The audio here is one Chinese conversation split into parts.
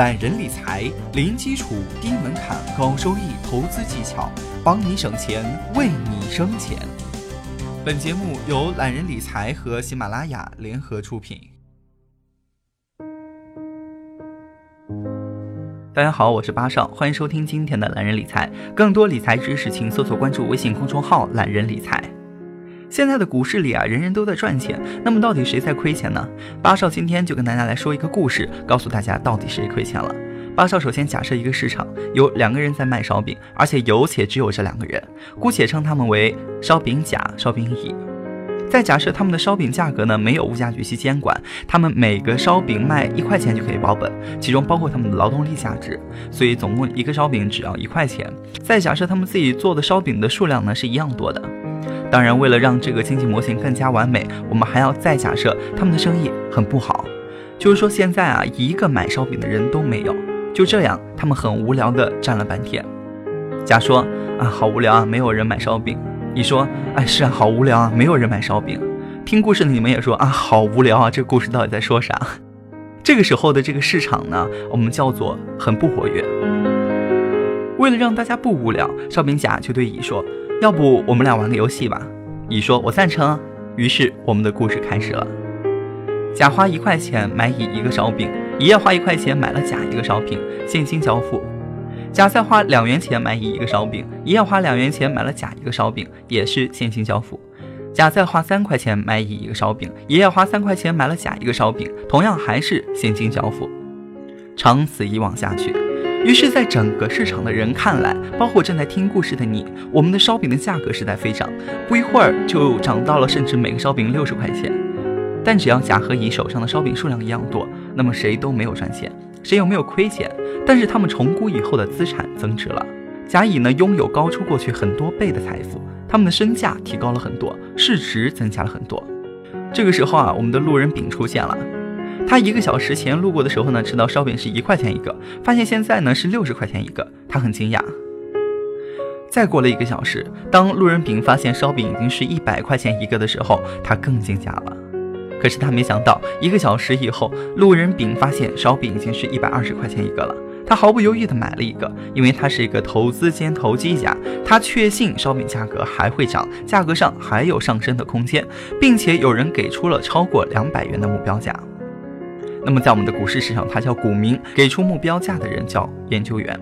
懒人理财，零基础、低门槛、高收益投资技巧，帮你省钱，为你生钱。本节目由懒人理财和喜马拉雅联合出品。大家好，我是八少，欢迎收听今天的懒人理财。更多理财知识，请搜索关注微信公众号“懒人理财”。现在的股市里啊，人人都在赚钱，那么到底谁在亏钱呢？八少今天就跟大家来说一个故事，告诉大家到底谁亏钱了。八少首先假设一个市场有两个人在卖烧饼，而且有且只有这两个人，姑且称他们为烧饼甲、烧饼乙。再假设他们的烧饼价格呢没有物价局去监管，他们每个烧饼卖一块钱就可以保本，其中包括他们的劳动力价值，所以总共一个烧饼只要一块钱。再假设他们自己做的烧饼的数量呢是一样多的。当然，为了让这个经济模型更加完美，我们还要再假设他们的生意很不好，就是说现在啊，一个买烧饼的人都没有。就这样，他们很无聊的站了半天。甲说啊，好无聊啊，没有人买烧饼。乙说，哎，是啊，好无聊啊，没有人买烧饼。听故事的你们也说啊，好无聊啊，这个故事到底在说啥？这个时候的这个市场呢，我们叫做很不活跃。为了让大家不无聊，烧饼甲就对乙说。要不我们俩玩个游戏吧？乙说：“我赞成。”于是我们的故事开始了。甲花一块钱买乙一个烧饼，乙也花一块钱买了甲一个烧饼，现金交付。甲再花两元钱买乙一个烧饼，乙也花两元钱买了甲一个烧饼，也是现金交付。甲再花三块钱买乙一个烧饼，乙也花三块钱买了甲一个烧饼，同样还是现金交付。长此以往下去。于是，在整个市场的人看来，包括正在听故事的你，我们的烧饼的价格是在飞涨，不一会儿就涨到了甚至每个烧饼六十块钱。但只要甲和乙手上的烧饼数量一样多，那么谁都没有赚钱，谁又没有亏钱？但是他们重估以后的资产增值了。甲乙呢，拥有高出过去很多倍的财富，他们的身价提高了很多，市值增加了很多。这个时候啊，我们的路人丙出现了。他一个小时前路过的时候呢，知道烧饼是一块钱一个，发现现在呢是六十块钱一个，他很惊讶。再过了一个小时，当路人丙发现烧饼已经是一百块钱一个的时候，他更惊讶了。可是他没想到，一个小时以后，路人丙发现烧饼已经是一百二十块钱一个了。他毫不犹豫地买了一个，因为他是一个投资兼投机家，他确信烧饼价格还会涨，价格上还有上升的空间，并且有人给出了超过两百元的目标价。那么，在我们的股市市场，它叫股民；给出目标价的人叫研究员。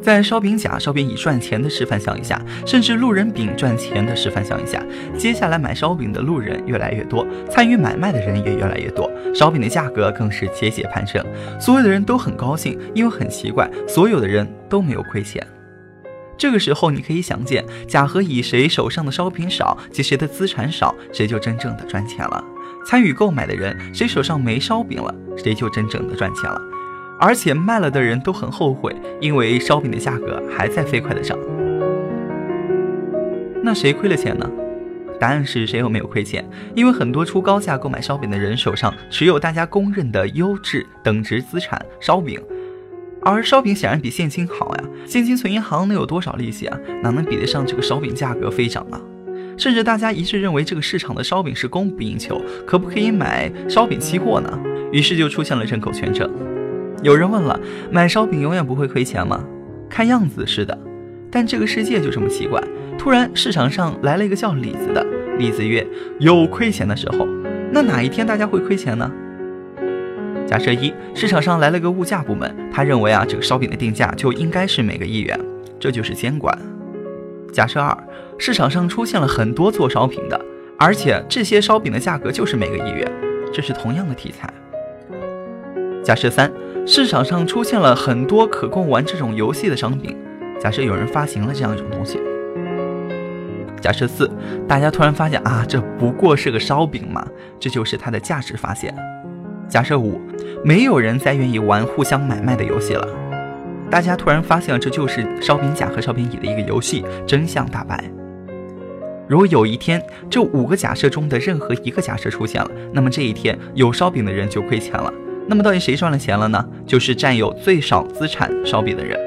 在烧饼甲、烧饼乙赚钱的示范项一下，甚至路人丙赚钱的示范项一下，接下来买烧饼的路人越来越多，参与买卖的人也越来越多，烧饼的价格更是节节攀升。所有的人都很高兴，因为很奇怪，所有的人都没有亏钱。这个时候，你可以想见，甲和乙谁手上的烧饼少，及谁的资产少，谁就真正的赚钱了。参与购买的人，谁手上没烧饼了，谁就真正的赚钱了。而且卖了的人都很后悔，因为烧饼的价格还在飞快的涨。那谁亏了钱呢？答案是谁又没有亏钱？因为很多出高价购买烧饼的人手上持有大家公认的优质等值资产烧饼，而烧饼显然比现金好呀。现金存银行能有多少利息啊？哪能比得上这个烧饼价格飞涨啊？甚至大家一致认为这个市场的烧饼是供不应求，可不可以买烧饼期货呢？于是就出现了人口权证。有人问了，买烧饼永远不会亏钱吗？看样子是的，但这个世界就这么奇怪，突然市场上来了一个叫李子的，李子曰有亏钱的时候，那哪一天大家会亏钱呢？假设一，市场上来了个物价部门，他认为啊这个烧饼的定价就应该是每个一元，这就是监管。假设二。市场上出现了很多做烧饼的，而且这些烧饼的价格就是每个一元，这是同样的题材。假设三，市场上出现了很多可供玩这种游戏的商品，假设有人发行了这样一种东西。假设四，大家突然发现啊，这不过是个烧饼嘛，这就是它的价值发现。假设五，没有人再愿意玩互相买卖的游戏了，大家突然发现这就是烧饼甲和烧饼乙的一个游戏，真相大白。如果有一天这五个假设中的任何一个假设出现了，那么这一天有烧饼的人就亏钱了。那么到底谁赚了钱了呢？就是占有最少资产烧饼的人。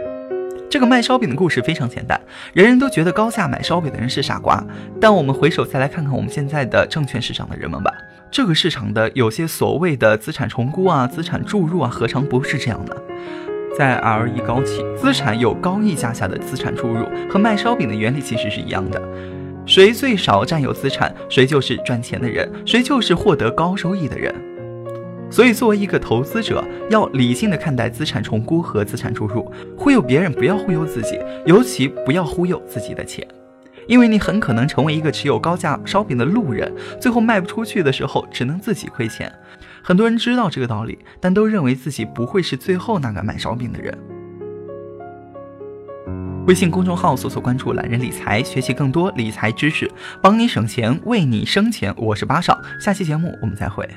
这个卖烧饼的故事非常简单，人人都觉得高价买烧饼的人是傻瓜。但我们回首再来看看我们现在的证券市场的人们吧，这个市场的有些所谓的资产重估啊、资产注入啊，何尝不是这样呢？在 RE 高企，资产有高溢价下的资产注入，和卖烧饼的原理其实是一样的。谁最少占有资产，谁就是赚钱的人，谁就是获得高收益的人。所以，作为一个投资者，要理性的看待资产重估和资产注入。忽悠别人不要忽悠自己，尤其不要忽悠自己的钱，因为你很可能成为一个持有高价烧饼的路人，最后卖不出去的时候，只能自己亏钱。很多人知道这个道理，但都认为自己不会是最后那个买烧饼的人。微信公众号搜索关注“懒人理财”，学习更多理财知识，帮你省钱，为你生钱。我是八少，下期节目我们再会。